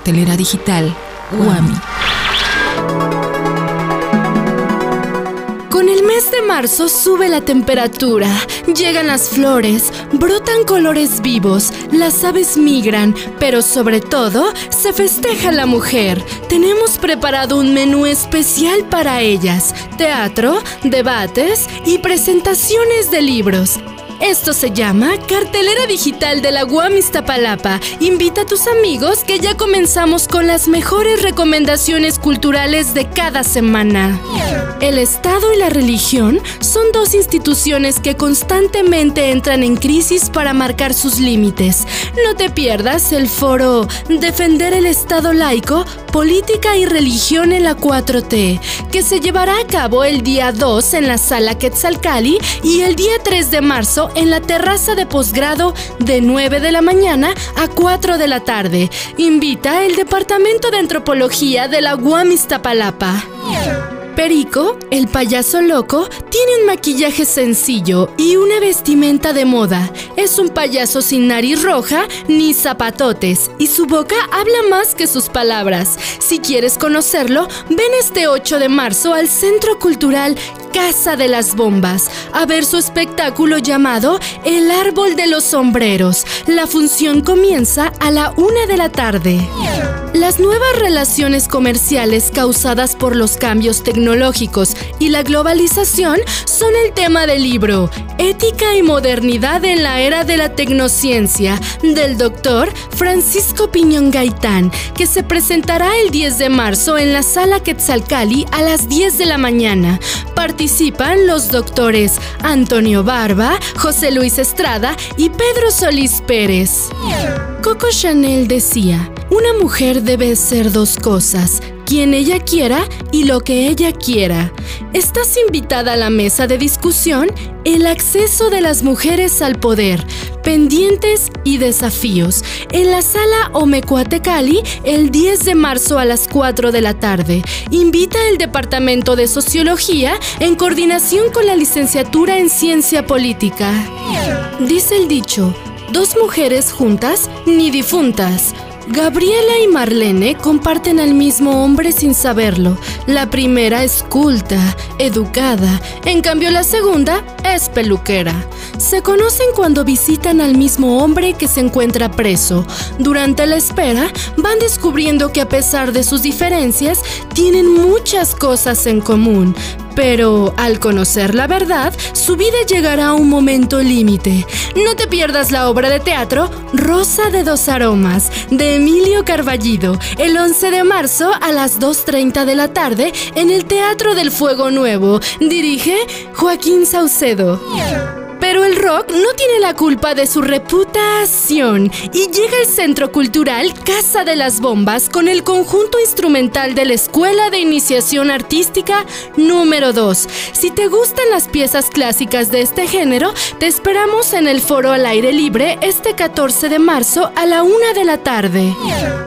Cartelera digital Guami. Con el mes de marzo sube la temperatura, llegan las flores, brotan colores vivos, las aves migran, pero sobre todo se festeja la mujer. Tenemos preparado un menú especial para ellas, teatro, debates y presentaciones de libros. Esto se llama Cartelera Digital de la UAM Iztapalapa. Invita a tus amigos que ya comenzamos con las mejores recomendaciones culturales de cada semana. El Estado y la religión son dos instituciones que constantemente entran en crisis para marcar sus límites. No te pierdas el foro Defender el Estado laico, Política y Religión en la 4T, que se llevará a cabo el día 2 en la sala Quetzalcali y el día 3 de marzo en la terraza de posgrado de 9 de la mañana a 4 de la tarde. Invita el Departamento de Antropología de la UAM Iztapalapa. Perico, el payaso loco, tiene un maquillaje sencillo y una vestimenta de moda. Es un payaso sin nariz roja ni zapatotes y su boca habla más que sus palabras. Si quieres conocerlo, ven este 8 de marzo al Centro Cultural Casa de las Bombas a ver su espectáculo llamado El Árbol de los Sombreros. La función comienza a la una de la tarde. Las nuevas relaciones comerciales causadas por los cambios tecnológicos y la globalización son el tema del libro Ética y Modernidad en la Era de la Tecnociencia del doctor Francisco Piñón Gaitán, que se presentará el 10 de marzo en la Sala Quetzalcali a las 10 de la mañana participan los doctores Antonio Barba, José Luis Estrada y Pedro Solís Pérez. Coco Chanel decía, una mujer debe ser dos cosas, quien ella quiera y lo que ella quiera. Estás invitada a la mesa de discusión El acceso de las mujeres al poder, pendientes y desafíos, en la sala Omecuatecali el 10 de marzo a las 4 de la tarde. Invita el Departamento de Sociología en coordinación con la licenciatura en Ciencia Política. Dice el dicho, dos mujeres juntas ni difuntas. Gabriela y Marlene comparten al mismo hombre sin saberlo. La primera es culta, educada, en cambio la segunda es peluquera. Se conocen cuando visitan al mismo hombre que se encuentra preso. Durante la espera van descubriendo que a pesar de sus diferencias, tienen muchas cosas en común. Pero al conocer la verdad, su vida llegará a un momento límite. No te pierdas la obra de teatro Rosa de dos Aromas de Emilio Carballido el 11 de marzo a las 2.30 de la tarde en el Teatro del Fuego Nuevo. Dirige Joaquín Saucedo. Pero el rock no tiene la culpa de su reputación y llega al Centro Cultural Casa de las Bombas con el conjunto instrumental de la Escuela de Iniciación Artística número 2. Si te gustan las piezas clásicas de este género, te esperamos en el foro al aire libre este 14 de marzo a la una de la tarde.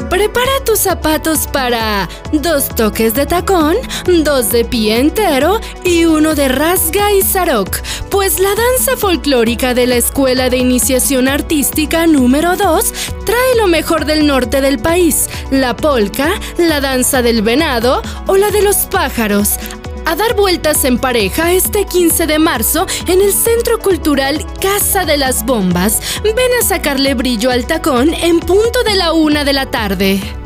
Prepara tus zapatos para dos toques de tacón, dos de pie entero y uno de rasga y zarok, pues la danza folclórica de la Escuela de Iniciación Artística número 2 trae lo mejor del norte del país, la polca, la danza del venado o la de los pájaros. A dar vueltas en pareja este 15 de marzo en el Centro Cultural Casa de las Bombas. Ven a sacarle brillo al tacón en punto de la una de la tarde.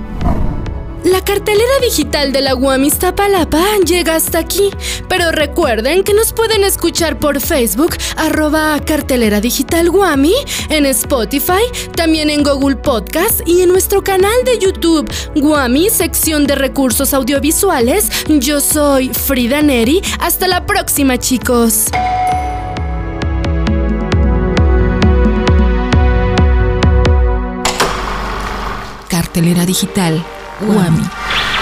La cartelera digital de la UAM Iztapalapa llega hasta aquí, pero recuerden que nos pueden escuchar por Facebook, arroba cartelera digital Guami, en Spotify, también en Google Podcast y en nuestro canal de YouTube, Guami, sección de recursos audiovisuales. Yo soy Frida Neri. Hasta la próxima, chicos. Cartelera digital UAMI.